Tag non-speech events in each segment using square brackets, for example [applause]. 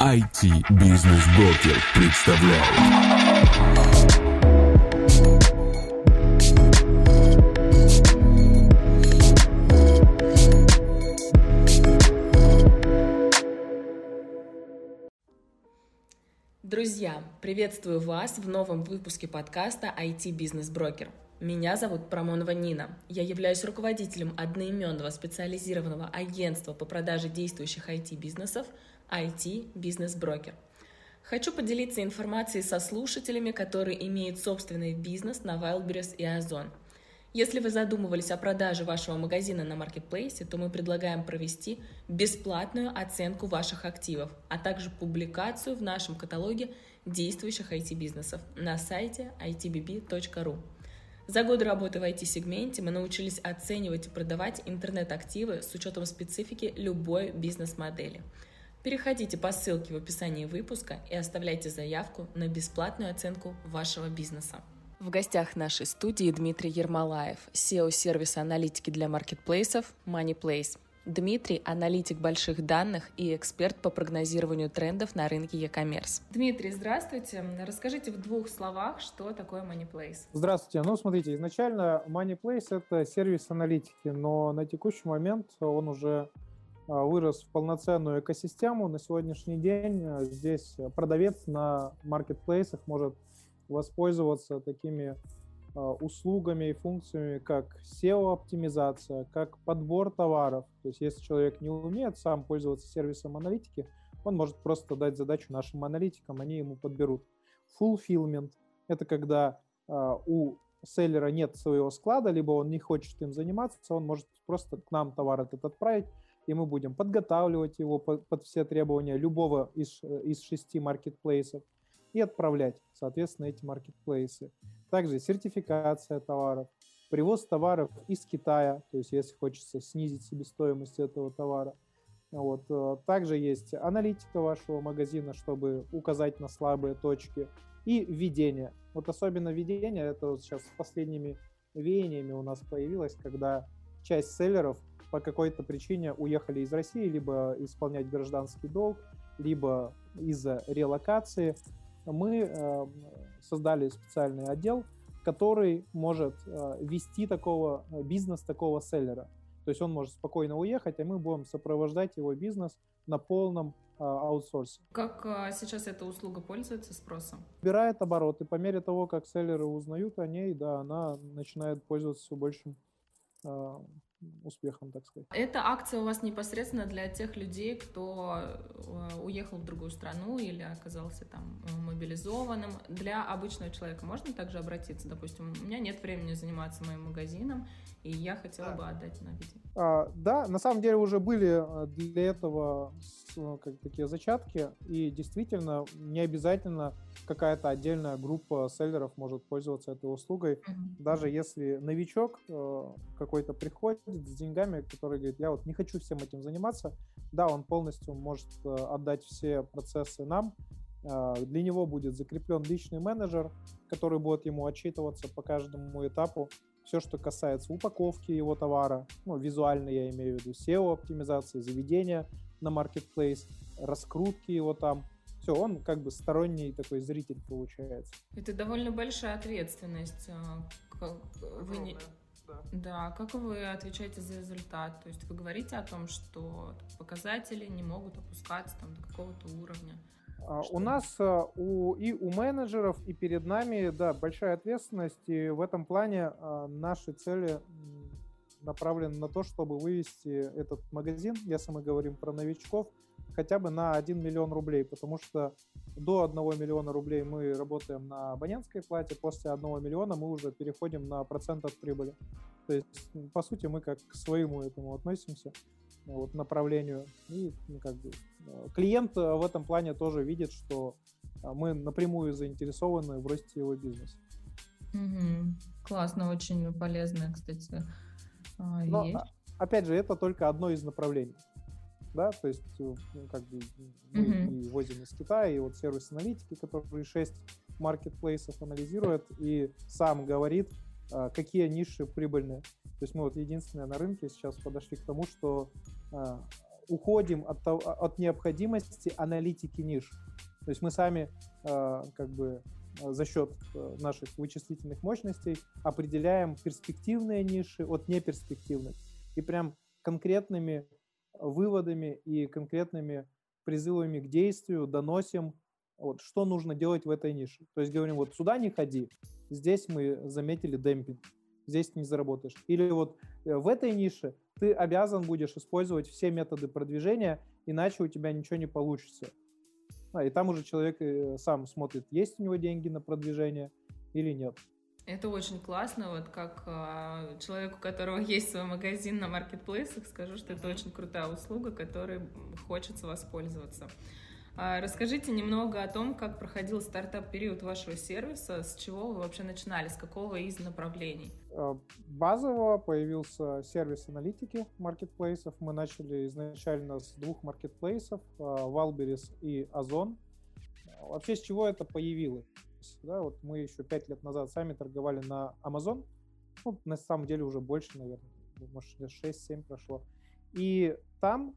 IT-бизнес-брокер представляет. Друзья, приветствую вас в новом выпуске подкаста IT-бизнес-брокер. Меня зовут Промонова Нина. Я являюсь руководителем одноименного специализированного агентства по продаже действующих IT-бизнесов IT-бизнес-брокер. Хочу поделиться информацией со слушателями, которые имеют собственный бизнес на Wildberries и Озон. Если вы задумывались о продаже вашего магазина на маркетплейсе, то мы предлагаем провести бесплатную оценку ваших активов, а также публикацию в нашем каталоге действующих IT-бизнесов на сайте itbb.ru. За годы работы в IT-сегменте мы научились оценивать и продавать интернет-активы с учетом специфики любой бизнес-модели. Переходите по ссылке в описании выпуска и оставляйте заявку на бесплатную оценку вашего бизнеса. В гостях нашей студии Дмитрий Ермолаев, SEO-сервиса аналитики для маркетплейсов MoneyPlace. Дмитрий – аналитик больших данных и эксперт по прогнозированию трендов на рынке e-commerce. Дмитрий, здравствуйте. Расскажите в двух словах, что такое MoneyPlace. Здравствуйте. Ну, смотрите, изначально MoneyPlace – это сервис аналитики, но на текущий момент он уже вырос в полноценную экосистему. На сегодняшний день а, здесь продавец на маркетплейсах может воспользоваться такими а, услугами и функциями, как SEO-оптимизация, как подбор товаров. То есть если человек не умеет сам пользоваться сервисом аналитики, он может просто дать задачу нашим аналитикам, они ему подберут. Fulfillment – это когда у селлера нет своего склада, либо он не хочет им заниматься, он может просто к нам товар этот отправить, и мы будем подготавливать его под, все требования любого из, из шести маркетплейсов и отправлять, соответственно, эти маркетплейсы. Также сертификация товаров, привоз товаров из Китая, то есть если хочется снизить себестоимость этого товара. Вот. Э, также есть аналитика вашего магазина, чтобы указать на слабые точки. И введение. Вот особенно введение, это вот сейчас с последними веяниями у нас появилось, когда часть селлеров по какой-то причине уехали из России, либо исполнять гражданский долг, либо из-за релокации мы э, создали специальный отдел, который может э, вести такого э, бизнес, такого селлера. То есть он может спокойно уехать, а мы будем сопровождать его бизнес на полном аутсорсе. Как сейчас эта услуга пользуется спросом? Убирает обороты. По мере того, как селлеры узнают о ней, да, она начинает пользоваться все большим успехом, так сказать. Эта акция у вас непосредственно для тех людей, кто э, уехал в другую страну или оказался там э, мобилизованным. Для обычного человека можно также обратиться? Допустим, у меня нет времени заниматься моим магазином, и я хотела да. бы отдать на видео. А, да, на самом деле уже были э, для этого как, такие зачатки, и действительно не обязательно какая-то отдельная группа селлеров может пользоваться этой услугой. Mm-hmm. Даже если новичок э, какой-то приходит с деньгами, который говорит, я вот не хочу всем этим заниматься, да, он полностью может э, отдать все процессы нам, э, для него будет закреплен личный менеджер, который будет ему отчитываться по каждому этапу. Все, что касается упаковки его товара, ну, визуально я имею в виду SEO-оптимизации, заведения на marketplace, раскрутки его там, все, он как бы сторонний такой зритель получается. Это довольно большая ответственность. А, вы не... Да. да, как вы отвечаете за результат? То есть вы говорите о том, что показатели не могут опускаться там, до какого-то уровня? А, у нас а, у, и у менеджеров, и перед нами, да, большая ответственность, и в этом плане наши цели направлены на то, чтобы вывести этот магазин, если мы говорим про новичков, хотя бы на 1 миллион рублей, потому что до 1 миллиона рублей мы работаем на абонентской плате, после 1 миллиона мы уже переходим на процент от прибыли. То есть, по сути, мы как к своему этому относимся, вот, направлению. И ну, как бы, э, клиент э, в этом плане тоже видит, что э, мы напрямую заинтересованы в росте его бизнеса. Угу. Классно, очень полезно, кстати. А, Но, есть. опять же, это только одно из направлений да, то есть э, ну, как бы мы mm-hmm. и возим из Китая, и вот сервис аналитики, который 6 маркетплейсов анализирует и сам говорит, а, какие ниши прибыльные. То есть мы вот единственные на рынке сейчас подошли к тому, что а, уходим от, от необходимости аналитики ниш. То есть мы сами э, как бы э, за счет э, наших вычислительных мощностей определяем перспективные ниши от неперспективных. И прям конкретными выводами и конкретными призывами к действию доносим, вот, что нужно делать в этой нише. То есть говорим, вот сюда не ходи, здесь мы заметили демпинг, здесь ты не заработаешь. Или вот в этой нише ты обязан будешь использовать все методы продвижения, иначе у тебя ничего не получится. А, и там уже человек э, сам смотрит, есть у него деньги на продвижение или нет. Это очень классно, вот как э, человеку, у которого есть свой магазин на маркетплейсах, скажу, что это очень крутая услуга, которой хочется воспользоваться. А, расскажите немного о том, как проходил стартап-период вашего сервиса, с чего вы вообще начинали, с какого из направлений? А, базово появился сервис аналитики маркетплейсов. Мы начали изначально с двух маркетплейсов, Valberis и Озон. Вообще, с чего это появилось? Да, вот мы еще пять лет назад сами торговали на Amazon. Ну, на самом деле уже больше, наверное, может, лет 6-7 прошло. И там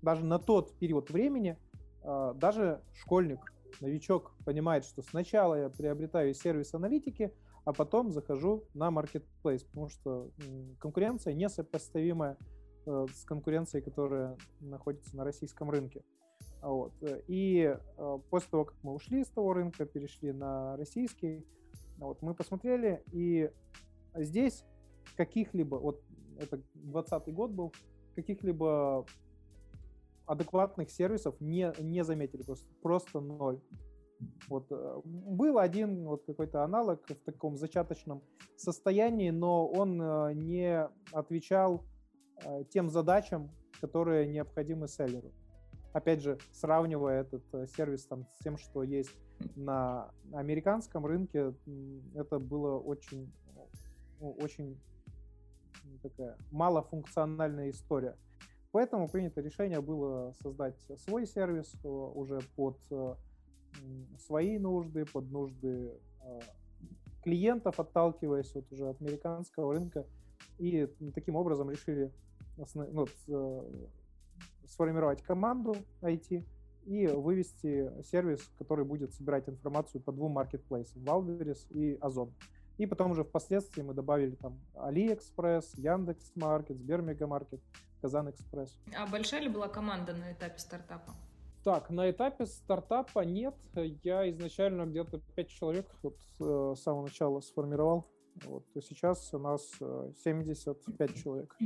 даже на тот период времени а, даже школьник, новичок понимает, что сначала я приобретаю сервис аналитики, а потом захожу на marketplace, потому что конкуренция несопоставимая э, с конкуренцией, которая находится на российском рынке. Вот. И э, после того, как мы ушли с того рынка, перешли на российский, вот, мы посмотрели, и здесь каких-либо, вот это 20 год был, каких-либо адекватных сервисов не, не заметили, просто, просто ноль. Вот, э, был один вот какой-то аналог в таком зачаточном состоянии, но он э, не отвечал э, тем задачам, которые необходимы селлеру. Опять же, сравнивая этот сервис там, с тем, что есть на американском рынке, это было очень, очень такая малофункциональная история. Поэтому принято решение было создать свой сервис э, уже под э, свои нужды, под нужды э, клиентов, отталкиваясь вот уже от американского рынка. И таким образом решили ну, сформировать команду IT и вывести сервис, который будет собирать информацию по двум маркетплейсам, Wildberries и Озон. И потом уже впоследствии мы добавили там AliExpress, Яндекс.Маркет, Сбермегамаркет, Казан Экспресс. А большая ли была команда на этапе стартапа? Так, на этапе стартапа нет. Я изначально где-то 5 человек вот, э, с самого начала сформировал. Вот, то сейчас у нас 75 э, человек.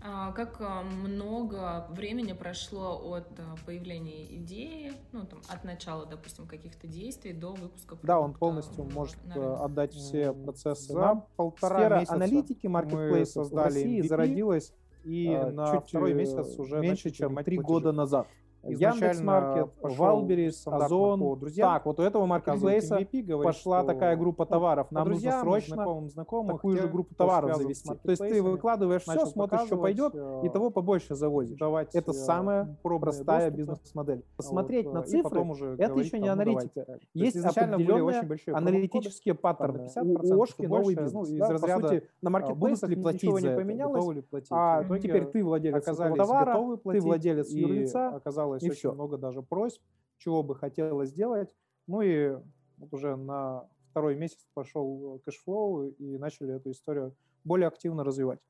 А как а, много времени прошло от а, появления идеи, ну там от начала, допустим, каких-то действий до выпуска продукта? Да, он полностью может э, отдать все процессы. За нам. полтора Сфера месяца аналитики маркетплейса создали в России MVP, зародилась и а, на чуть второй месяц уже меньше, чем три года назад. Яндекс.Маркет, Валберис, Озон. Друзья, так, вот у этого маркетплейса пошла такая группа товаров. Нам нужно срочно знакомым, знакомым такую же группу товаров завести. То есть ты выкладываешь все, смотришь, что пойдет, э, и того побольше завозишь. Давать это э, самая простая бизнес-модель. Посмотреть на цифры, это еще не аналитика. Есть определенные аналитические паттерны. У Ошки новый бизнес. Из разряда на маркетплейсах ничего не поменялось, а теперь ты владелец товара, ты владелец юрлица, оказалось и очень все. много даже просьб, чего бы хотелось сделать. Ну и вот уже на второй месяц пошел кэшфлоу и начали эту историю более активно развивать.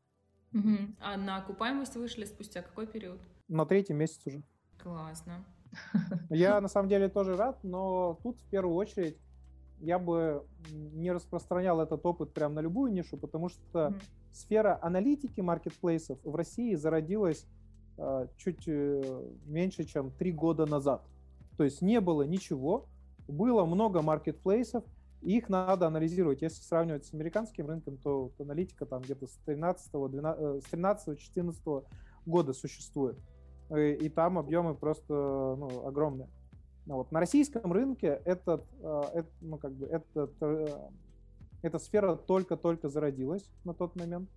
Угу. А на окупаемость вышли спустя какой период? На третий месяц уже. Классно. [laughs] Я на самом деле тоже рад, но тут в первую очередь я бы не распространял этот опыт прямо на любую нишу, потому что mm сфера аналитики маркетплейсов в России зародилась чуть э, меньше, чем три года назад. То есть не было ничего, было много маркетплейсов, их надо анализировать. Если сравнивать с американским рынком, то вот аналитика там где-то с 13-14 года существует. Э, и там объемы просто ну, огромные. Вот. На российском рынке этот, э, это, ну, как бы этот, эта сфера только-только зародилась на тот момент.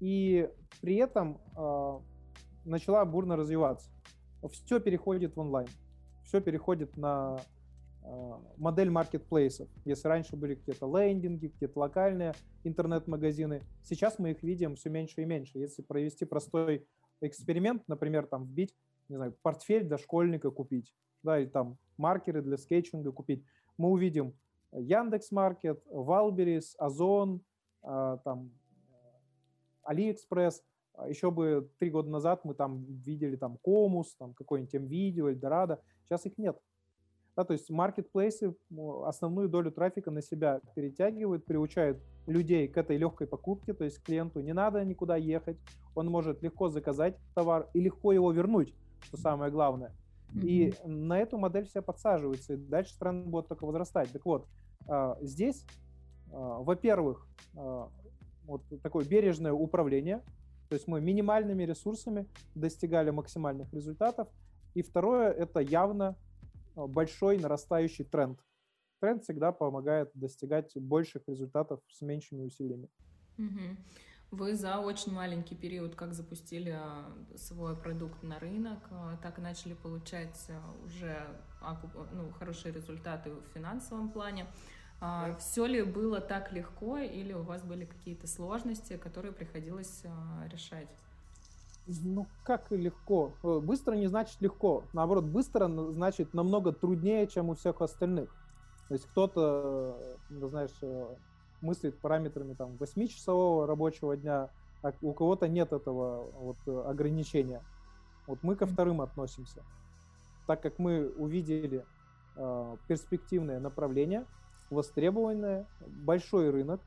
И при этом начала бурно развиваться. Все переходит в онлайн, все переходит на э, модель маркетплейсов. Если раньше были какие-то лендинги, какие-то локальные интернет-магазины, сейчас мы их видим все меньше и меньше. Если провести простой эксперимент, например, там вбить, не знаю, портфель для школьника купить, да, или там маркеры для скетчинга купить, мы увидим Яндекс Маркет, Валберис, Озон, а, там Алиэкспресс. А Еще бы три года назад мы там видели там Комус, там какой-нибудь М.Видео, Эльдорадо. Сейчас их нет. Да, то есть маркетплейсы основную долю трафика на себя перетягивают, приучают людей к этой легкой покупке, то есть клиенту не надо никуда ехать, он может легко заказать товар и легко его вернуть, что самое главное. Mm-hmm. И на эту модель все подсаживаются, и дальше тренды будут только возрастать. Так вот, а, здесь, а, во-первых, вот такое бережное управление, то есть мы минимальными ресурсами достигали максимальных результатов. И второе, это явно большой нарастающий тренд. Тренд всегда помогает достигать больших результатов с меньшими усилиями. Вы за очень маленький период, как запустили свой продукт на рынок, так и начали получать уже ну, хорошие результаты в финансовом плане. А, все ли было так легко или у вас были какие-то сложности, которые приходилось а, решать? Ну, как и легко. Э, быстро не значит легко. Наоборот, быстро значит намного труднее, чем у всех остальных. То есть кто-то, э, знаешь, э, мыслит параметрами там 8-часового рабочего дня, а у кого-то нет этого вот ограничения. Вот мы ко вторым относимся. Так как мы увидели э, перспективное направление, востребованное, большой рынок,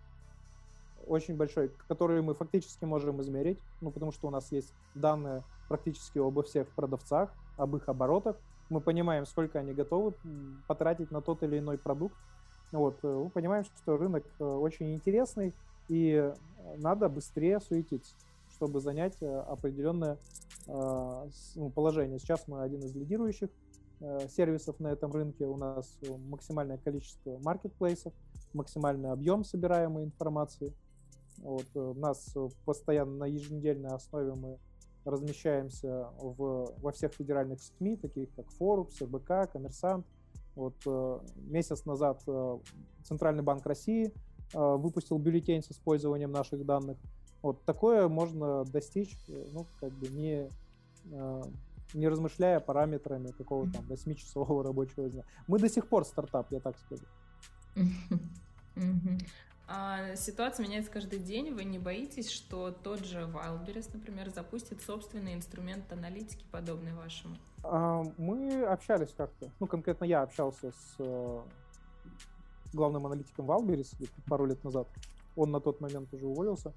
очень большой, который мы фактически можем измерить, ну, потому что у нас есть данные практически обо всех продавцах, об их оборотах. Мы понимаем, сколько они готовы потратить на тот или иной продукт. Вот, э, мы понимаем, что рынок э, очень интересный, и надо быстрее суетиться, чтобы занять э, определенное ну, положение. Сейчас мы один из лидирующих Э, сервисов на этом рынке, у нас максимальное количество маркетплейсов, максимальный объем собираемой информации. Вот, э, у нас постоянно на еженедельной основе мы размещаемся в, во всех федеральных СМИ, таких как Forbes, РБК, Коммерсант. Вот э, месяц назад Центральный банк России выпустил бюллетень с использованием наших данных. Вот такое можно достичь, ну, как бы не не размышляя параметрами какого-то там 8-часового [laughs] рабочего дня. Мы до сих пор стартап, я так скажу. А ситуация меняется каждый день. Вы не боитесь, что тот же Wildberries, например, запустит собственный инструмент аналитики, подобный вашему? А, мы общались как-то. Ну, конкретно я общался с э, главным аналитиком Wildberries пару лет назад. Он на тот момент уже уволился.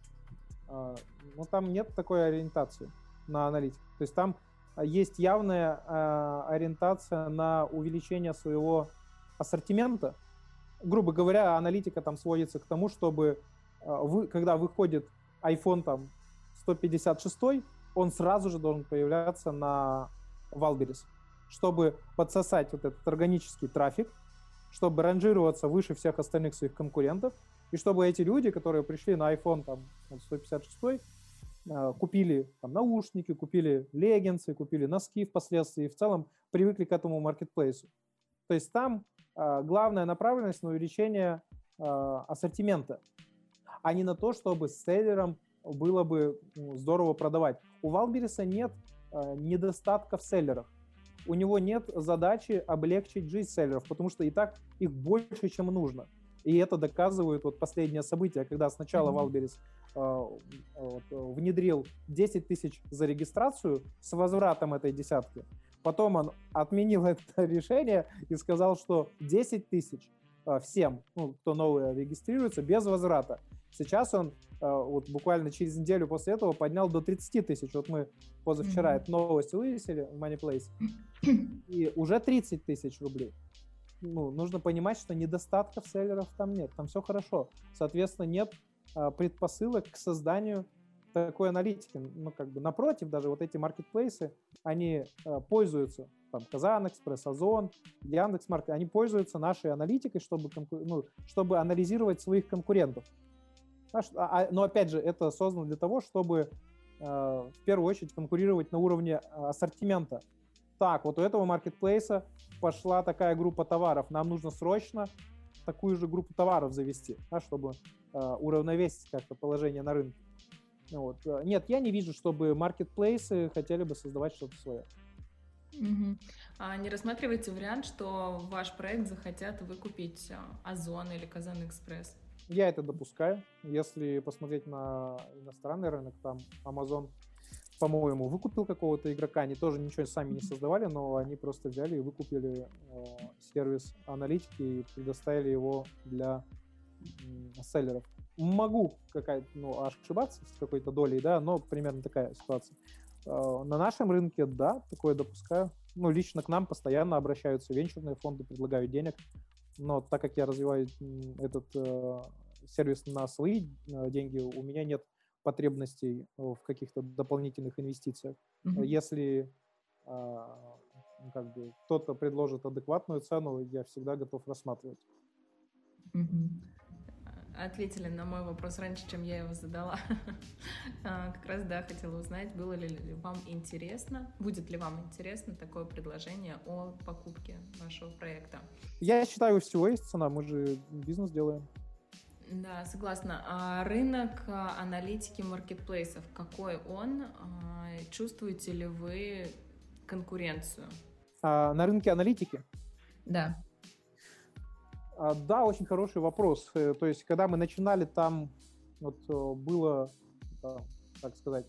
А, но там нет такой ориентации на аналитику. То есть там есть явная э, ориентация на увеличение своего ассортимента. Грубо говоря, аналитика там сводится к тому, чтобы э, вы, когда выходит iPhone там 156, он сразу же должен появляться на Валберис, чтобы подсосать вот этот органический трафик, чтобы ранжироваться выше всех остальных своих конкурентов, и чтобы эти люди, которые пришли на iPhone там 156, а, купили там, наушники, купили леггинсы, купили носки впоследствии и в целом привыкли к этому маркетплейсу. То есть там э, главная направленность на увеличение э, ассортимента, а не на то, чтобы с селлером было бы ну, здорово продавать. У Валбериса нет недостатка в селлерах. У него нет задачи облегчить жизнь селлеров, потому что и так их больше, чем нужно. И это доказывают вот последние события, когда сначала Валберис вот, внедрил 10 тысяч за регистрацию с возвратом этой десятки. Потом он отменил [laughs] это решение и сказал, что 10 тысяч э, всем, ну, кто новый регистрируется, без возврата. Сейчас он э, вот буквально через неделю после этого поднял до 30 тысяч. Вот мы позавчера mm-hmm. эту новость вывесили в Moneyplace, [coughs] и уже 30 тысяч рублей. Ну, нужно понимать, что недостатков селлеров там нет, там все хорошо. Соответственно, нет предпосылок к созданию такой аналитики. Ну, как бы напротив, даже вот эти маркетплейсы, они а, пользуются, там, Казан Экспресс, Озон, Яндекс.Маркет, они пользуются нашей аналитикой, чтобы, ну, чтобы анализировать своих конкурентов. А, а, но, опять же, это создано для того, чтобы в первую очередь конкурировать на уровне ассортимента. Так, вот у этого маркетплейса пошла такая группа товаров, нам нужно срочно такую же группу товаров завести, да, чтобы э, уравновесить как-то положение на рынке. Вот. Нет, я не вижу, чтобы маркетплейсы хотели бы создавать что-то свое. Угу. А не рассматриваете вариант, что ваш проект захотят выкупить а, Озон или Казан Экспресс? Я это допускаю. Если посмотреть на иностранный рынок, там Amazon, по-моему, выкупил какого-то игрока. Они тоже ничего сами не создавали, но они просто взяли и выкупили э, сервис аналитики и предоставили его для э, селлеров. Могу какая-то, ну, ошибаться с какой-то долей, да, но примерно такая ситуация. Э, на нашем рынке, да, такое допускаю. Ну, лично к нам постоянно обращаются венчурные фонды, предлагают денег. Но так как я развиваю этот э, сервис на свои э, деньги, у меня нет потребностей в каких-то дополнительных инвестициях. Mm-hmm. Если э, как бы кто-то предложит адекватную цену, я всегда готов рассматривать. Mm-hmm ответили на мой вопрос раньше, чем я его задала. [laughs] А, как раз, да, хотела узнать, было ли вам интересно, будет ли вам интересно такое предложение о покупке вашего проекта. Я считаю, у всего есть цена, мы же бизнес делаем. Да, согласна. А рынок а, аналитики маркетплейсов, какой он? А, чувствуете ли вы конкуренцию? А, на рынке аналитики? Да. А, да, очень хороший вопрос. Э, то есть, когда мы начинали, там вот э, было, как сказать,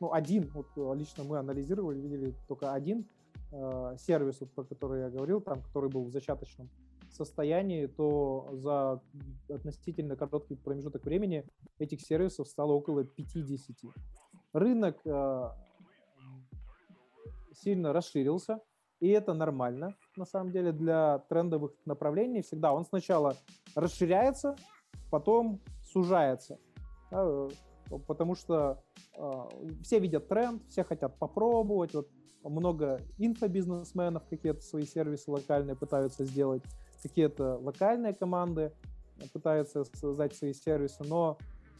ну, один, вот э, лично мы анализировали, видели только один э, сервис, вот, про который я говорил, там, который был в зачаточном состоянии, то за относительно короткий промежуток времени этих сервисов стало около 50. Рынок э, сильно расширился, и это нормально, на самом деле, для трендовых направлений всегда. Он сначала расширяется, потом сужается. Да, потому что э, все видят тренд, все хотят попробовать. Вот много инфобизнесменов какие-то свои сервисы локальные пытаются сделать, какие-то локальные команды пытаются создать свои сервисы, но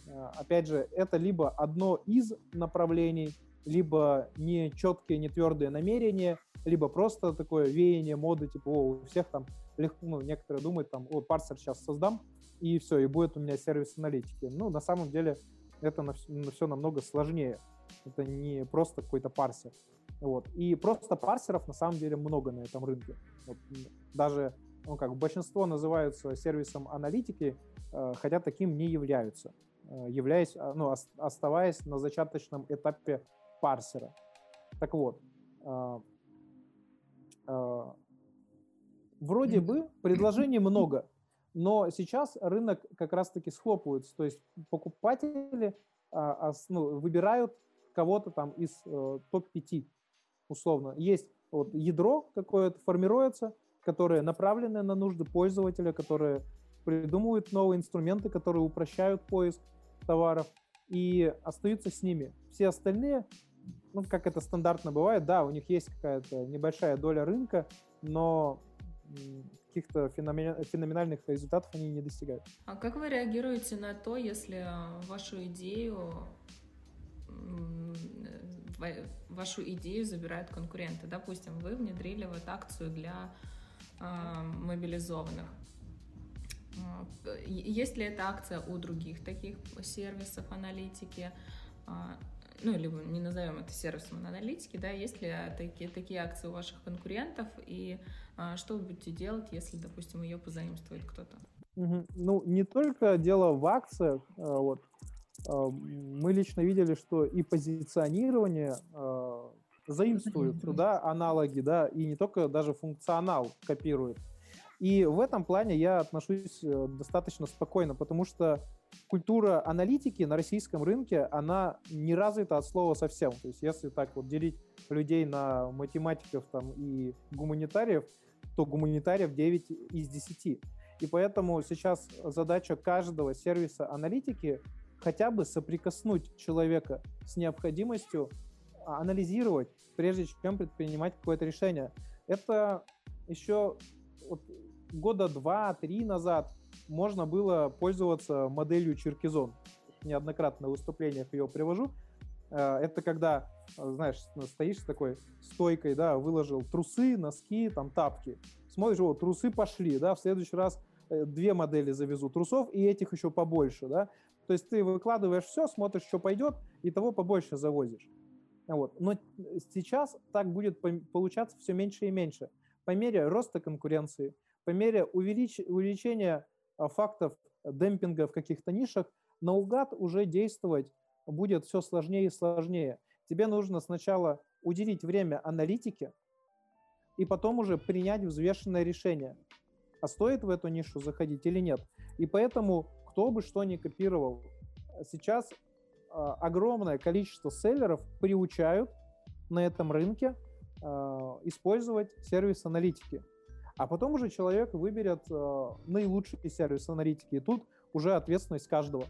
э, опять же, это либо одно из направлений, либо не четкие, не твердые намерения, либо просто такое веяние моды, типа, о, у всех там, легко, ну, некоторые думают, там, о, парсер сейчас создам, и все, и будет у меня сервис аналитики. Ну, на самом деле, это на все, на все намного сложнее. Это не просто какой-то парсер. Вот. И просто парсеров на самом деле много на этом рынке. Вот. Даже ну, как, большинство называются сервисом аналитики, э, хотя таким не являются, э, являясь, а, ну, оставаясь на зачаточном этапе парсера. Так вот, э, а, вроде бы предложений [clears throat] много, но сейчас рынок как раз-таки схлопывается. То есть покупатели а, ну, выбирают кого-то там из э, топ-5 условно. Есть вот ядро какое-то формируется, которое направленное на нужды пользователя, которое придумывают новые инструменты, которые упрощают поиск товаров и остаются с ними. Все остальные ну, как это стандартно бывает, да, у них есть какая-то небольшая доля рынка, но каких-то феноменальных результатов они не достигают. А как вы реагируете на то, если вашу идею вашу идею забирают конкуренты? Допустим, вы внедрили вот акцию для э, мобилизованных. Есть ли эта акция у других таких сервисов аналитики? ну, либо не назовем это сервисом аналитики, да, есть ли такие, такие акции у ваших конкурентов, и а, что вы будете делать, если, допустим, ее позаимствует кто-то? Ну, не только дело в акциях, а, вот, а, мы лично видели, что и позиционирование заимствуют, да, аналоги, да, и не только даже функционал копируют. И в этом плане я отношусь э, достаточно спокойно, потому что культура аналитики на российском рынке, она не развита от слова совсем. То есть если так вот делить людей на математиков там, и гуманитариев, то гуманитариев 9 из 10. И поэтому сейчас задача каждого сервиса аналитики хотя бы соприкоснуть человека с необходимостью анализировать, прежде чем предпринимать какое-то решение. Это еще вот года два-три назад можно было пользоваться моделью Черкизон. Неоднократно в выступлениях ее привожу. Э, это когда, знаешь, стоишь с такой стойкой, да, выложил трусы, носки, там тапки. Смотришь, вот трусы пошли, да, в следующий раз э, две модели завезу трусов и этих еще побольше, да. То есть ты выкладываешь все, смотришь, что пойдет, и того побольше завозишь. Вот. Но сейчас так будет получаться все меньше и меньше. По мере роста конкуренции, по мере увелич... увеличения а, фактов демпинга в каких-то нишах, наугад уже действовать будет все сложнее и сложнее. Тебе нужно сначала уделить время аналитике, и потом уже принять взвешенное решение, а стоит в эту нишу заходить или нет. И поэтому, кто бы что ни копировал, сейчас а, огромное количество селлеров приучают на этом рынке а, использовать сервис аналитики. А потом уже человек выберет а, наилучший сервис аналитики. И тут уже ответственность каждого.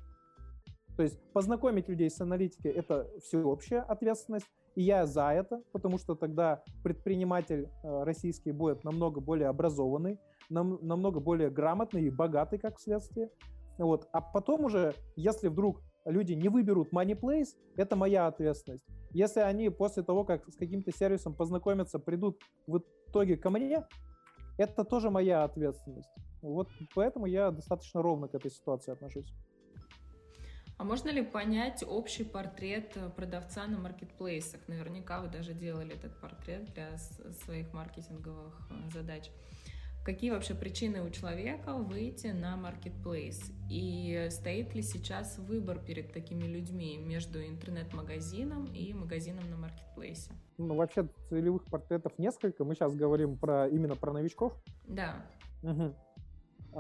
То есть познакомить людей с аналитикой – это всеобщая ответственность, и я за это, потому что тогда предприниматель российский будет намного более образованный, нам, намного более грамотный и богатый, как следствие. Вот. А потом уже, если вдруг люди не выберут Money Place, это моя ответственность. Если они после того, как с каким-то сервисом познакомятся, придут в итоге ко мне, это тоже моя ответственность. Вот поэтому я достаточно ровно к этой ситуации отношусь. А можно ли понять общий портрет продавца на маркетплейсах? Наверняка вы даже делали этот портрет для своих маркетинговых э, задач. Какие вообще причины у человека выйти на маркетплейс? И стоит ли сейчас выбор перед такими людьми между интернет-магазином и магазином на маркетплейсе? Ну, вообще целевых портретов несколько. Мы сейчас говорим про именно про новичков. Да. Угу.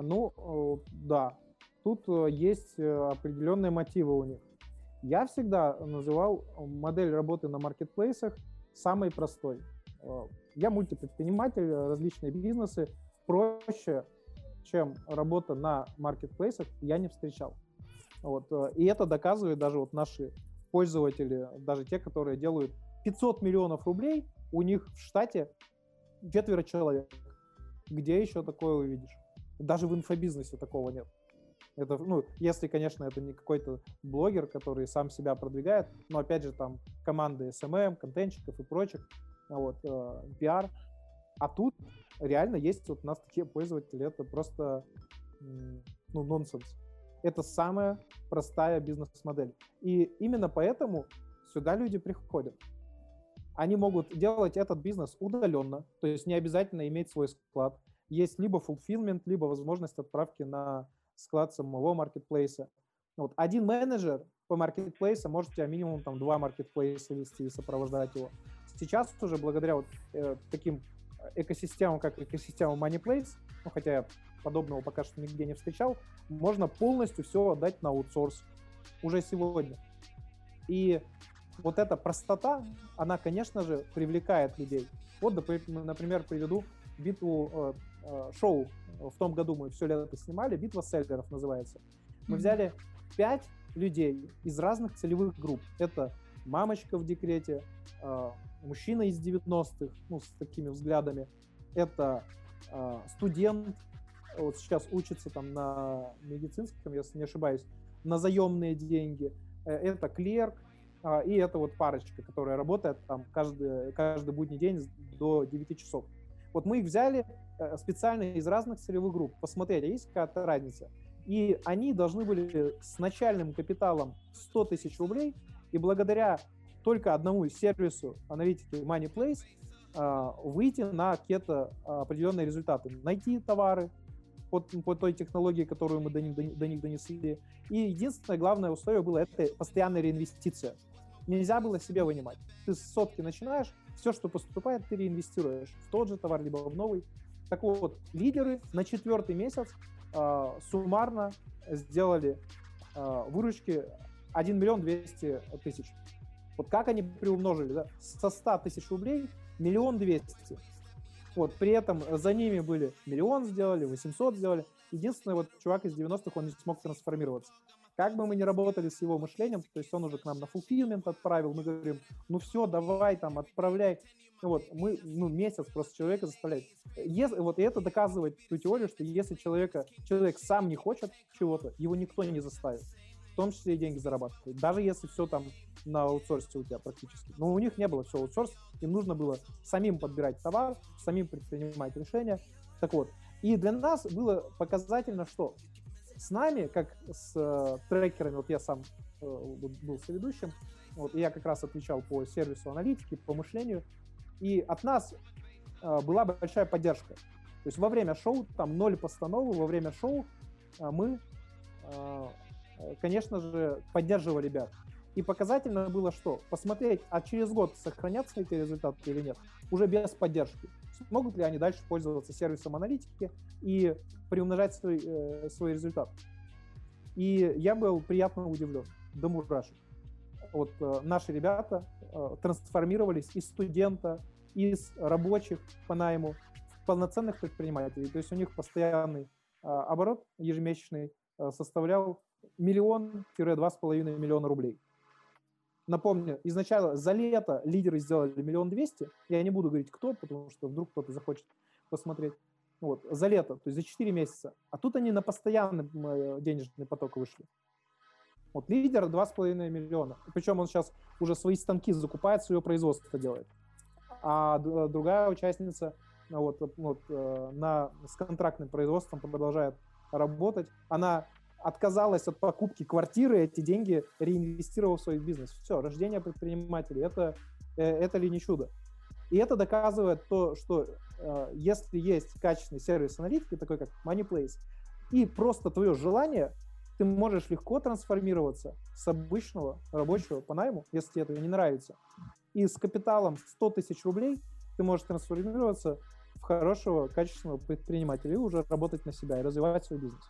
Ну, да. Тут э, есть э, определенные мотивы у них. Я всегда называл модель работы на маркетплейсах самой простой. Э, я мультипредприниматель, различные бизнесы проще, чем работа на маркетплейсах, я не встречал. Вот. Э, и это доказывают даже вот наши пользователи, даже те, которые делают 500 миллионов рублей, у них в штате четверо человек. Где еще такое увидишь? Даже в инфобизнесе такого нет. Это, ну, если, конечно, это не какой-то блогер, который сам себя продвигает, но, опять же, там команды SMM, контентчиков и прочих, вот, э, пиар. А тут реально есть вот у нас такие пользователи, это просто ну, нонсенс. Это самая простая бизнес-модель. И именно поэтому сюда люди приходят. Они могут делать этот бизнес удаленно, то есть не обязательно иметь свой склад. Есть либо fulfillment, либо возможность отправки на склад самого маркетплейса. Вот. Один менеджер по маркетплейсу может тебя минимум там два маркетплейса вести и сопровождать его. Сейчас уже благодаря вот э, таким экосистему, как экосистема MoneyPlace, ну, хотя я подобного пока что нигде не встречал, можно полностью все отдать на аутсорс уже сегодня. И вот эта простота, она, конечно же, привлекает людей. Вот, например, приведу битву э, э, шоу. В том году мы все лето снимали, битва селлеров называется. Мы взяли пять людей из разных целевых групп. Это мамочка в декрете, э, мужчина из 90-х, ну, с такими взглядами. Это э, студент, вот сейчас учится там на медицинском, если не ошибаюсь, на заемные деньги. Э, это клерк, э, и это вот парочка, которая работает там каждый, каждый будний день до 9 часов. Вот мы их взяли э, специально из разных целевых групп, посмотрели, есть какая-то разница. И они должны были с начальным капиталом 100 тысяч рублей, и благодаря только одному сервису аналитики MoneyPlace а, выйти на какие-то определенные результаты. Найти товары по, по той технологии, которую мы до них, до них донесли. И единственное главное условие было это постоянная реинвестиция. Нельзя было себе вынимать. Ты с сотки начинаешь, все, что поступает, ты реинвестируешь в тот же товар, либо в новый. Так вот, лидеры на четвертый месяц э, суммарно сделали э, выручки 1 миллион 200 тысяч. Вот как они приумножили, да? Со 100 тысяч рублей миллион двести. Вот, при этом за ними были миллион сделали, 800 сделали. Единственный вот чувак из 90-х, он не смог трансформироваться. Как бы мы ни работали с его мышлением, то есть он уже к нам на fulfillment отправил, мы говорим, ну все, давай там, отправляй. Вот, мы, ну, месяц просто человека заставлять. Если, вот и это доказывает ту теорию, что если человека, человек сам не хочет чего-то, его никто не заставит в том числе и деньги зарабатывать. Даже если все там на аутсорсе у тебя практически. Но у них не было все аутсорс, им нужно было самим подбирать товар, самим предпринимать решения. Так вот, и для нас было показательно, что с нами, как с э, трекерами, вот я сам э, был соведущим, вот, и я как раз отвечал по сервису аналитики, по мышлению, и от нас э, была большая поддержка. То есть во время шоу, там ноль постановы, во время шоу э, мы, э, конечно же, поддерживали ребят. И показательно было что? Посмотреть, а через год сохранятся эти результаты или нет, уже без поддержки. Смогут ли они дальше пользоваться сервисом аналитики и приумножать свой, э, свой результат. И я был приятно удивлен, до мурашек. Вот э, наши ребята э, трансформировались из студента, из рабочих по найму в полноценных предпринимателей. То есть у них постоянный э, оборот ежемесячный э, составлял миллион-два с половиной миллиона рублей. Напомню, изначально за лето лидеры сделали миллион двести. Я не буду говорить, кто, потому что вдруг кто-то захочет посмотреть. Вот, за лето, то есть за 4 месяца. А тут они на постоянный э, денежный поток вышли. Вот лидер 2,5 миллиона. Причем он сейчас уже свои станки закупает, свое производство делает. А другая участница вот, вот, э, на, с контрактным производством продолжает работать. Она отказалась от покупки квартиры, эти деньги реинвестировала в свой бизнес. Все, рождение предпринимателей, это, э, это ли не чудо? И это доказывает то, что э, если есть качественный сервис аналитики, такой как MoneyPlace, и просто твое желание, ты можешь легко трансформироваться с обычного рабочего по найму, если тебе это не нравится. И с капиталом 100 тысяч рублей ты можешь трансформироваться в хорошего, качественного предпринимателя и уже работать на себя и развивать свой бизнес.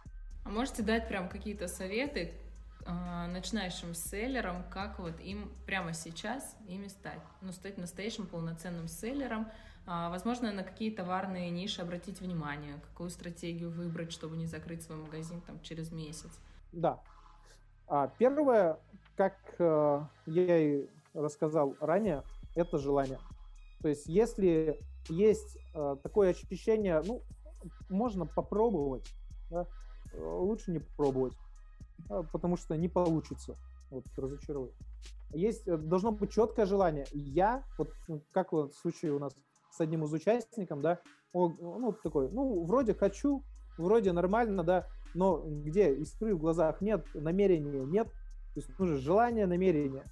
А можете дать прям какие-то советы э, начинающим селлерам, как вот им прямо сейчас ими стать? Ну, стать настоящим полноценным селлером, э, возможно, на какие товарные ниши обратить внимание, какую стратегию выбрать, чтобы не закрыть свой магазин там через месяц? Да. А, первое, как э, я и рассказал ранее, это желание. То есть, если есть э, такое ощущение, ну, можно попробовать, да, лучше не пробовать, а, потому что не получится. Вот, разочарует. Есть, э, должно быть четкое желание. Я, вот ну, как в случае у нас с одним из участников, да, он, ну, такой, ну, вроде хочу, вроде нормально, да, но где искры в глазах нет, намерения нет, то есть нужно желание, намерение.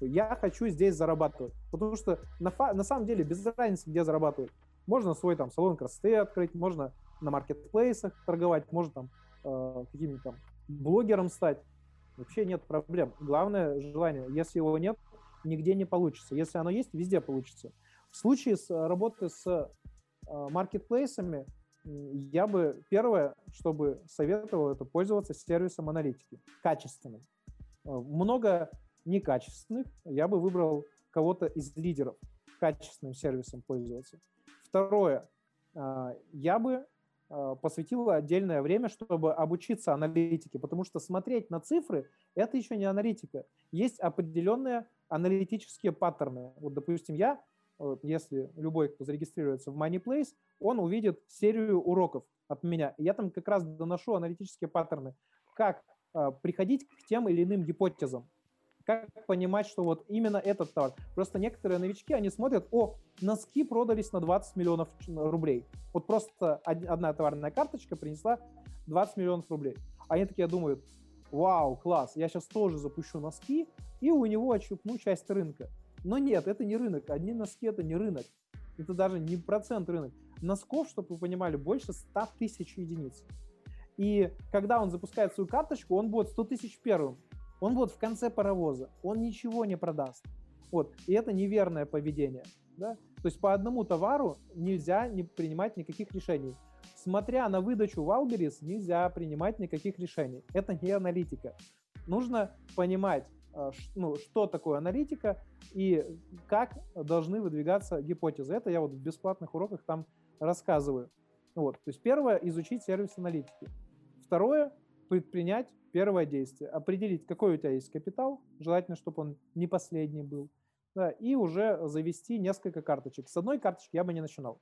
Я хочу здесь зарабатывать, потому что на, на самом деле без разницы, где зарабатывать. Можно свой там салон красоты открыть, можно на маркетплейсах торговать, можно там э, каким-нибудь там блогером стать. Вообще нет проблем. Главное желание. Если его нет, нигде не получится. Если оно есть, везде получится. В случае с э, работы с э, маркетплейсами, я бы первое, чтобы советовал, это пользоваться сервисом аналитики, качественным. Много некачественных, я бы выбрал кого-то из лидеров, качественным сервисом пользоваться. Второе, я бы посвятила отдельное время, чтобы обучиться аналитике, потому что смотреть на цифры – это еще не аналитика. Есть определенные аналитические паттерны. Вот, допустим, я, если любой, кто зарегистрируется в MoneyPlace, он увидит серию уроков от меня. Я там как раз доношу аналитические паттерны. Как э, приходить к тем или иным гипотезам как понимать, что вот именно этот товар. Просто некоторые новички, они смотрят, о, носки продались на 20 миллионов рублей. Вот просто одна товарная карточка принесла 20 миллионов рублей. Они такие думают, вау, класс, я сейчас тоже запущу носки, и у него отщупну часть рынка. Но нет, это не рынок. Одни носки это не рынок. Это даже не процент рынок. Носков, чтобы вы понимали, больше 100 тысяч единиц. И когда он запускает свою карточку, он будет 100 тысяч первым. Он вот в конце паровоза, он ничего не продаст. Вот. И это неверное поведение. Да? То есть по одному товару нельзя не принимать никаких решений. Смотря на выдачу Валберис, нельзя принимать никаких решений. Это не аналитика. Нужно понимать, э, ну, что такое аналитика и как должны выдвигаться гипотезы. Это я вот в бесплатных уроках там рассказываю. Вот. То есть первое – изучить сервис аналитики. Второе – предпринять Первое действие – определить, какой у тебя есть капитал, желательно, чтобы он не последний был, да, и уже завести несколько карточек. С одной карточки я бы не начинал.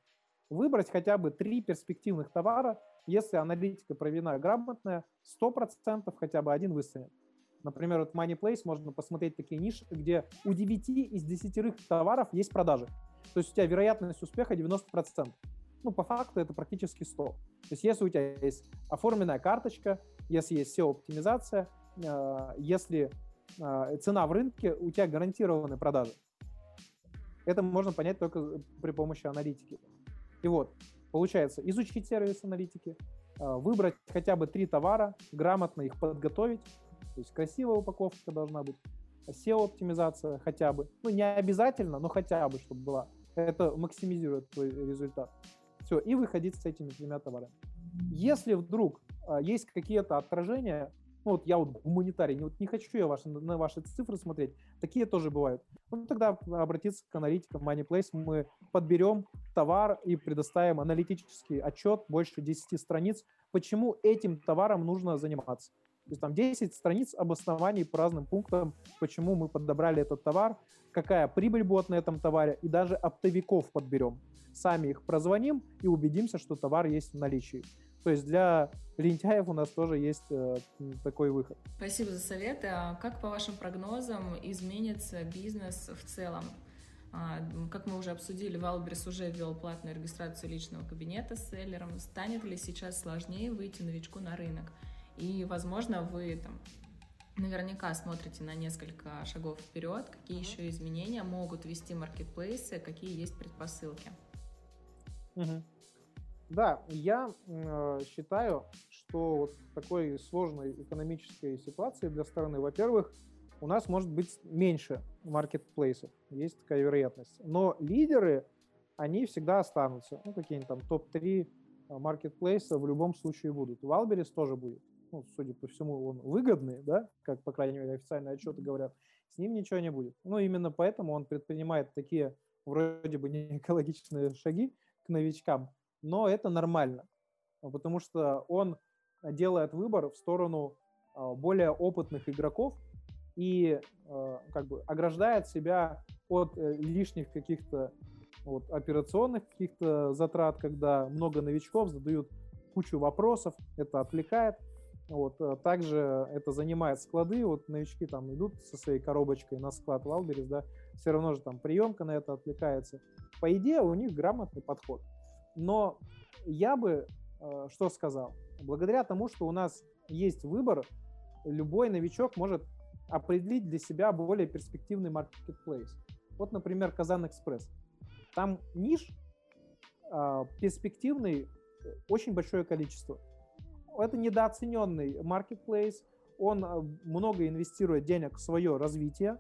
Выбрать хотя бы три перспективных товара, если аналитика проведена грамотная, 100% хотя бы один выстрелит. Например, от MoneyPlace можно посмотреть такие ниши, где у 9 из 10 товаров есть продажи. То есть у тебя вероятность успеха 90%. ну, по факту это практически 100. То есть если у тебя есть оформленная карточка, если есть SEO-оптимизация, э, если э, цена в рынке, у тебя гарантированы продажи. Это можно понять только при помощи аналитики. И вот, получается, изучить сервис аналитики, э, выбрать хотя бы три товара, грамотно их подготовить, то есть красивая упаковка должна быть, SEO-оптимизация хотя бы, ну не обязательно, но хотя бы, чтобы была. Это максимизирует твой результат. Все, и выходить с этими тремя товарами. Если вдруг есть какие-то отражения, ну вот я вот гуманитарий, вот не хочу я ваши, на ваши цифры смотреть, такие тоже бывают. Ну тогда обратиться к аналитикам MoneyPlace, мы подберем товар и предоставим аналитический отчет, больше 10 страниц, почему этим товаром нужно заниматься. То есть там 10 страниц обоснований по разным пунктам, почему мы подобрали этот товар, какая прибыль будет на этом товаре, и даже оптовиков подберем. Сами их прозвоним и убедимся, что товар есть в наличии. То есть для лентяев у нас тоже есть э, такой выход. Спасибо за советы. А как по вашим прогнозам изменится бизнес в целом? А, как мы уже обсудили, Wildberries уже ввел платную регистрацию личного кабинета селлером. Станет ли сейчас сложнее выйти новичку на рынок? И, возможно, вы там наверняка смотрите на несколько шагов вперед, какие еще изменения могут ввести маркетплейсы, какие есть предпосылки. Угу. Да, я э, считаю, что вот в такой сложной экономической ситуации для страны, во-первых, у нас может быть меньше маркетплейсов, есть такая вероятность. Но лидеры, они всегда останутся. Ну, какие-нибудь там топ-3 маркетплейса в любом случае будут. Валберис тоже будет ну, судя по всему, он выгодный, да, как, по крайней мере, официальные отчеты говорят, с ним ничего не будет. Ну, именно поэтому он предпринимает такие вроде бы не экологичные шаги к новичкам, но это нормально, потому что он делает выбор в сторону а, более опытных игроков и а, как бы ограждает себя от э, лишних каких-то вот, операционных каких-то затрат, когда много новичков задают кучу вопросов, это отвлекает. Вот, э, также это занимает склады, вот новички там идут со своей коробочкой на склад Валберис, да, все равно же там приемка на это отвлекается. По идее, у них грамотный подход. Но я бы э, что сказал? Благодаря тому, что у нас есть выбор, любой новичок может определить для себя более перспективный маркетплейс. Вот, например, Казан Экспресс. Там ниш э, перспективный очень большое количество это недооцененный marketplace, он э, много инвестирует денег в свое развитие.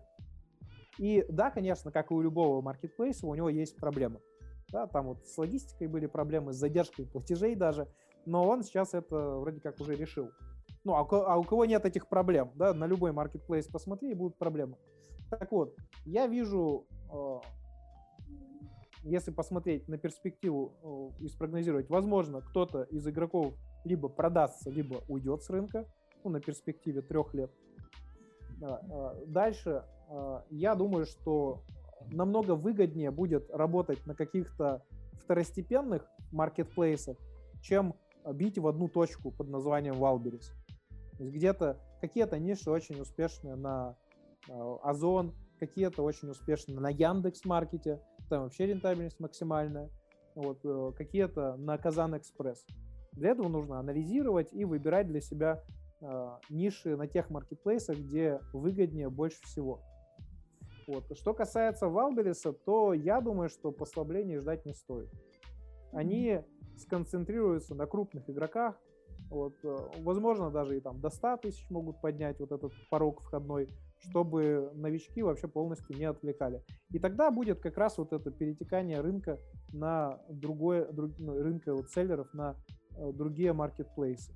И да, конечно, как и у любого маркетплейса, у него есть проблемы. Да, там вот с логистикой были проблемы, с задержкой платежей даже, но он сейчас это вроде как уже решил. Ну, а а у кого нет этих проблем, да, на любой маркетплейс посмотри, и будут проблемы. Так вот, я вижу, э, если посмотреть на перспективу э, и спрогнозировать, возможно, кто-то из игроков либо продастся, либо уйдет с рынка, ну, на перспективе трех лет. А, дальше, я думаю, что намного выгоднее будет работать на каких-то второстепенных маркетплейсах, чем бить в одну точку под названием Валберис. Где-то какие-то ниши очень успешные на а, Озон, какие-то очень успешные на Яндекс Маркете, там вообще рентабельность максимальная, вот, э, какие-то на Казан Экспресс. Для этого нужно анализировать и выбирать для себя э, ниши на тех маркетплейсах, где выгоднее больше всего. Вот. Что касается Валбериса, то я думаю, что послаблений ждать не стоит. Они сконцентрируются на крупных игроках. Вот, э, возможно, даже и там до 100 тысяч могут поднять вот этот порог входной, чтобы новички вообще полностью не отвлекали. И тогда будет как раз вот это перетекание рынка на другое, друг, ну, рынка вот селлеров на Э, другие маркетплейсы.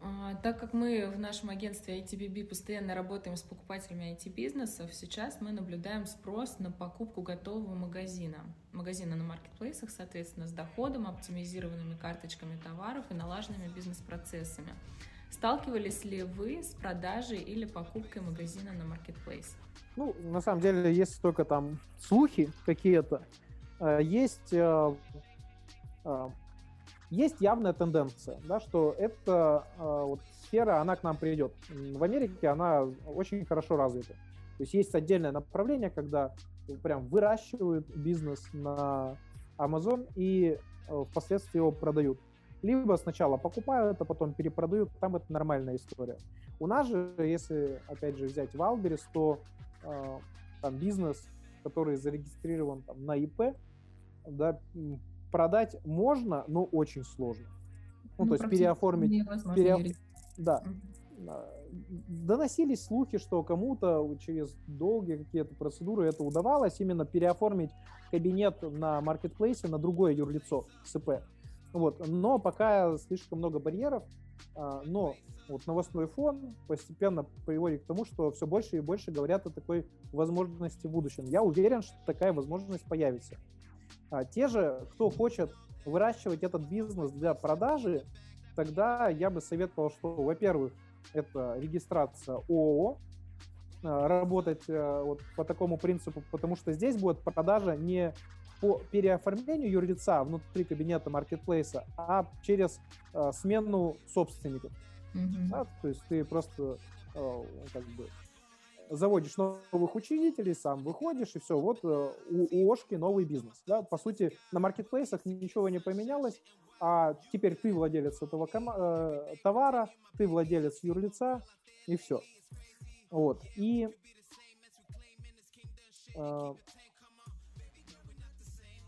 А, так как мы в нашем агентстве ITBB постоянно работаем с покупателями IT-бизнесов, сейчас мы наблюдаем спрос на покупку готового магазина. Магазина на маркетплейсах, соответственно, с доходом, оптимизированными карточками товаров и налаженными бизнес-процессами. Сталкивались ли вы с продажей или покупкой магазина на маркетплейс? Ну, на самом деле, есть только там слухи какие-то. Э, есть э, есть явная тенденция, да, что эта э, вот, сфера, она к нам придет. В Америке она очень хорошо развита. То есть есть отдельное направление, когда прям выращивают бизнес на Amazon, и впоследствии его продают. Либо сначала покупают, а потом перепродают, там это нормальная история. У нас же, если, опять же, взять Wildberries, то э, там бизнес, который зарегистрирован там, на ИП, да, продать можно, но очень сложно. Ну, ну то есть переоформить... Пере... Да. Доносились слухи, что кому-то через долгие какие-то процедуры это удавалось, именно переоформить кабинет на маркетплейсе на другое юрлицо, ИП. Вот. Но пока слишком много барьеров, а, но вот новостной фон постепенно приводит к тому, что все больше и больше говорят о такой возможности в будущем. Я уверен, что такая возможность появится. А те же, кто хочет выращивать этот бизнес для продажи, тогда я бы советовал, что, во-первых, это регистрация ООО, а, работать а, вот по такому принципу, потому что здесь будет продажа не по переоформлению юрлица внутри кабинета маркетплейса, а через э, смену собственников. Mm-hmm. Да, то есть ты просто э, как бы заводишь новых учредителей, сам выходишь, и все, вот э, у, у Ошки новый бизнес. Да? По сути, на маркетплейсах ничего не поменялось, а теперь ты владелец этого кома- э, товара, ты владелец юрлица, и все. Вот. И э,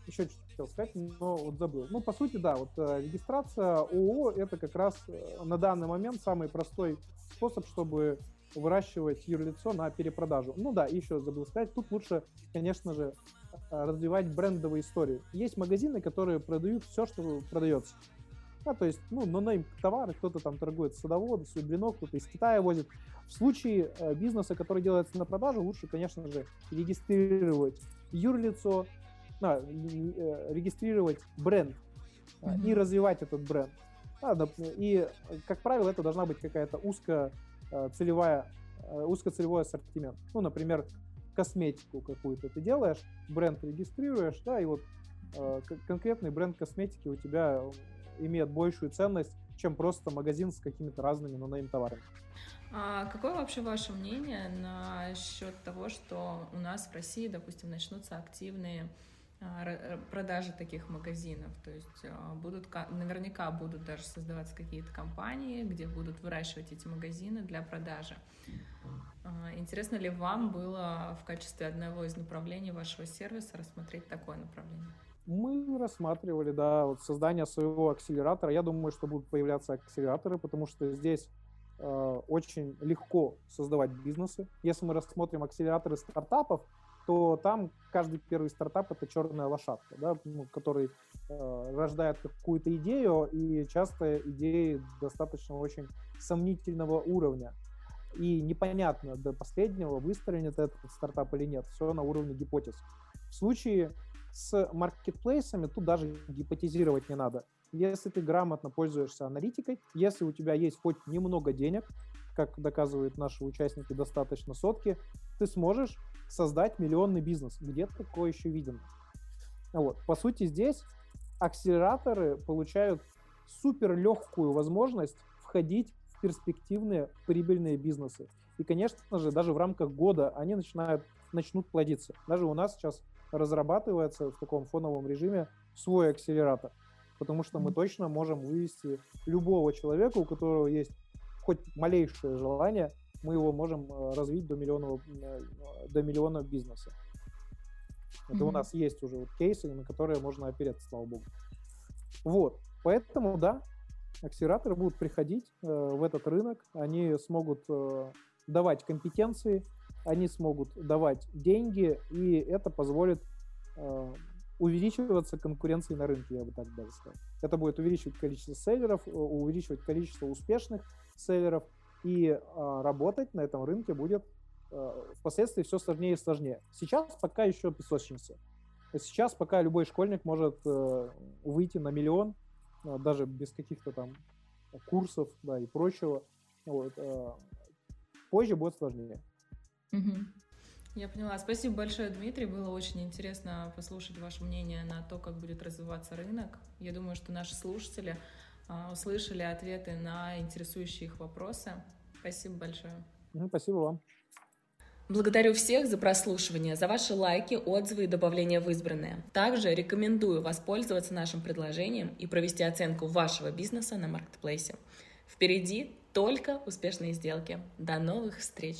еще что хотел сказать, но вот забыл. Ну, по сути, да, вот э, регистрация ООО – это как раз на данный момент самый простой способ, чтобы выращивать юрлицо на перепродажу. Ну да, еще забыл сказать, тут лучше, конечно же, э, развивать брендовые истории. Есть магазины, которые продают все, что продается. Да, то есть, ну, нонейм товары, кто-то там торгует садовод, блинок, кто-то из Китая возит. В случае э, бизнеса, который делается на продажу, лучше, конечно же, регистрировать юрлицо, а, регистрировать бренд mm-hmm. и развивать этот бренд. А, и, как правило, это должна быть какая-то узкая э, целевая, э, узкоцелевой ассортимент. Ну, например, косметику какую-то ты делаешь, бренд регистрируешь, да, и вот э, конкретный бренд косметики у тебя имеет большую ценность, чем просто магазин с какими-то разными нонейм товарами. А какое вообще ваше мнение насчет того, что у нас в России, допустим, начнутся активные э, продажи таких магазинов. То есть а, будут, наверняка будут даже создаваться какие-то компании, где будут выращивать эти магазины для продажи. А, интересно ли вам было в качестве одного из направлений вашего сервиса рассмотреть такое направление? Мы рассматривали, да, вот создание своего акселератора. Я думаю, что будут появляться акселераторы, потому что здесь очень легко создавать бизнесы. Если мы рассмотрим акселераторы стартапов, то там каждый первый стартап это черная лошадка, да, ну, который э, рождает какую-то идею, и часто идеи достаточно очень сомнительного уровня. И непонятно до последнего, выстрелит этот стартап или нет. Все на уровне гипотез. В случае с маркетплейсами тут даже гипотезировать не надо. Если ты грамотно пользуешься аналитикой, если у тебя есть хоть немного денег, как доказывают наши участники, достаточно сотки, ты сможешь создать миллионный бизнес. Где такое еще видно? Вот. По сути, здесь акселераторы получают супер легкую возможность входить в перспективные прибыльные бизнесы. И, конечно же, даже в рамках года они начинают, начнут плодиться. Даже у нас сейчас разрабатывается в таком фоновом режиме свой акселератор, потому что мы точно можем вывести любого человека, у которого есть хоть малейшее желание мы его можем э, развить до миллиона, э, до миллиона бизнеса. Это mm-hmm. у нас есть уже вот кейсы, на которые можно опереться, слава богу. Вот, поэтому, да, акселераторы будут приходить э, в этот рынок, они смогут э, давать компетенции, они смогут давать деньги, и это позволит э, увеличиваться конкуренции на рынке, я бы так даже сказал. Это будет увеличивать количество селлеров, э, увеличивать количество успешных селлеров, и э, работать на этом рынке будет э, впоследствии все сложнее и сложнее. Сейчас пока еще песочница. Сейчас пока любой школьник может э, выйти на миллион, э, даже без каких-то там курсов да, и прочего. Вот, позже будет сложнее. Угу. Я поняла. Спасибо большое, Дмитрий. Было очень интересно послушать ваше мнение на то, как будет развиваться рынок. Я думаю, что наши слушатели а, услышали ответы на интересующие их вопросы. Спасибо большое. Спасибо вам. Благодарю всех за прослушивание, за ваши лайки, отзывы и добавления в избранное. Также рекомендую воспользоваться нашим предложением и провести оценку вашего бизнеса на маркетплейсе. Впереди только успешные сделки. До новых встреч!